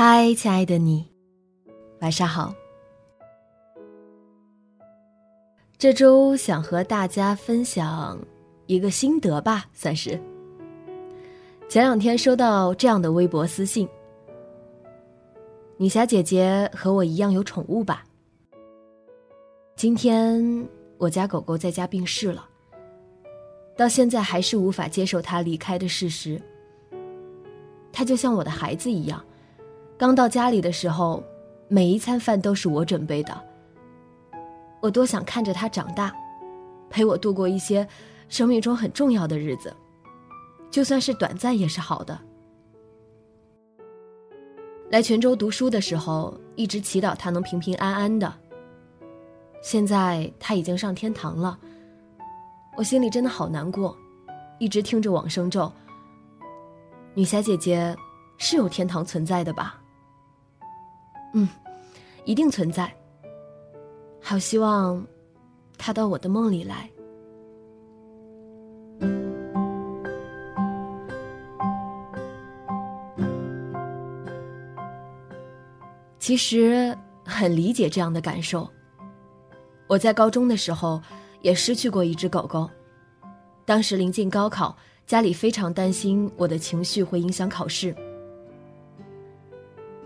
嗨，亲爱的你，晚上好。这周想和大家分享一个心得吧，算是。前两天收到这样的微博私信：“女侠姐姐和我一样有宠物吧？”今天我家狗狗在家病逝了，到现在还是无法接受它离开的事实。它就像我的孩子一样。刚到家里的时候，每一餐饭都是我准备的。我多想看着他长大，陪我度过一些生命中很重要的日子，就算是短暂也是好的。来泉州读书的时候，一直祈祷他能平平安安的。现在他已经上天堂了，我心里真的好难过，一直听着往生咒。女侠姐姐，是有天堂存在的吧？嗯，一定存在。好希望他到我的梦里来。其实很理解这样的感受。我在高中的时候也失去过一只狗狗，当时临近高考，家里非常担心我的情绪会影响考试。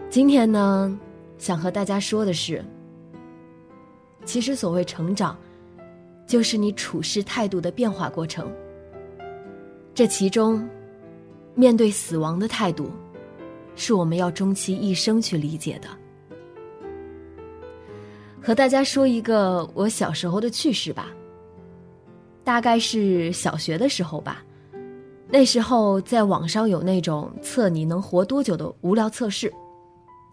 今天呢？想和大家说的是，其实所谓成长，就是你处事态度的变化过程。这其中，面对死亡的态度，是我们要终其一生去理解的。和大家说一个我小时候的趣事吧。大概是小学的时候吧，那时候在网上有那种测你能活多久的无聊测试，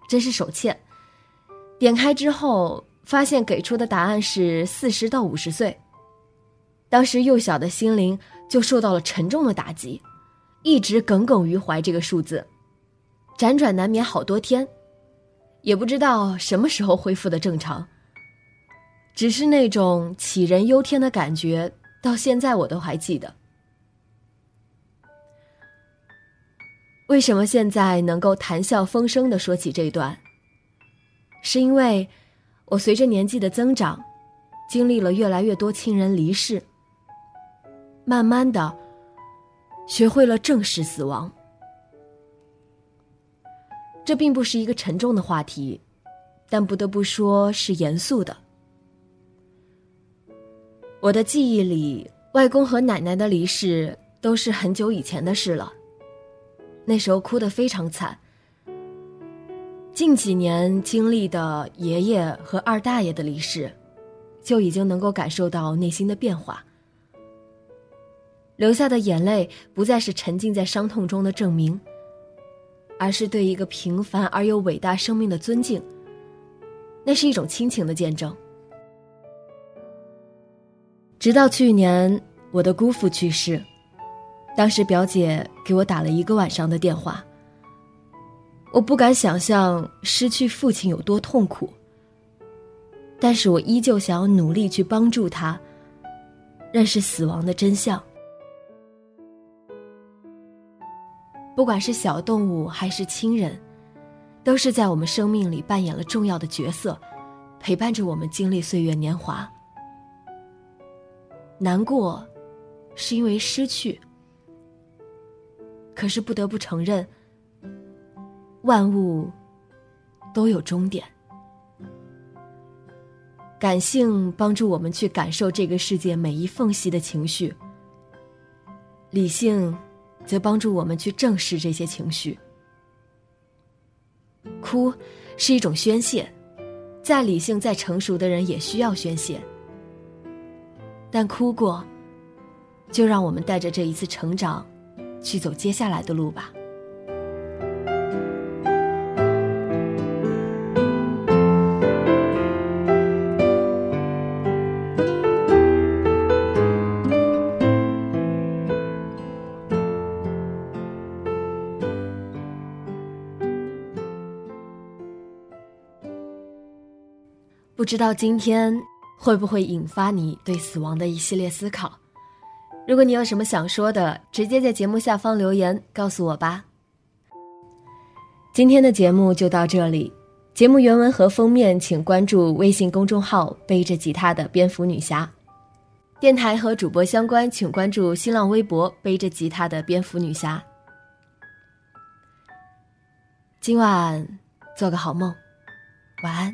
真是手欠。点开之后，发现给出的答案是四十到五十岁。当时幼小的心灵就受到了沉重的打击，一直耿耿于怀这个数字，辗转难眠好多天，也不知道什么时候恢复的正常。只是那种杞人忧天的感觉，到现在我都还记得。为什么现在能够谈笑风生的说起这段？是因为，我随着年纪的增长，经历了越来越多亲人离世，慢慢的，学会了正视死亡。这并不是一个沉重的话题，但不得不说是严肃的。我的记忆里，外公和奶奶的离世都是很久以前的事了，那时候哭得非常惨。近几年经历的爷爷和二大爷的离世，就已经能够感受到内心的变化。流下的眼泪不再是沉浸在伤痛中的证明，而是对一个平凡而又伟大生命的尊敬。那是一种亲情的见证。直到去年，我的姑父去世，当时表姐给我打了一个晚上的电话。我不敢想象失去父亲有多痛苦，但是我依旧想要努力去帮助他认识死亡的真相。不管是小动物还是亲人，都是在我们生命里扮演了重要的角色，陪伴着我们经历岁月年华。难过，是因为失去。可是不得不承认，万物都有终点。感性帮助我们去感受这个世界每一缝隙的情绪，理性则帮助我们去正视这些情绪。哭是一种宣泄，再理性、再成熟的人也需要宣泄。但哭过，就让我们带着这一次成长，去走接下来的路吧。不知道今天会不会引发你对死亡的一系列思考？如果你有什么想说的，直接在节目下方留言告诉我吧。今天的节目就到这里，节目原文和封面请关注微信公众号“背着吉他的蝙蝠女侠”，电台和主播相关请关注新浪微博“背着吉他的蝙蝠女侠”。今晚做个好梦，晚安。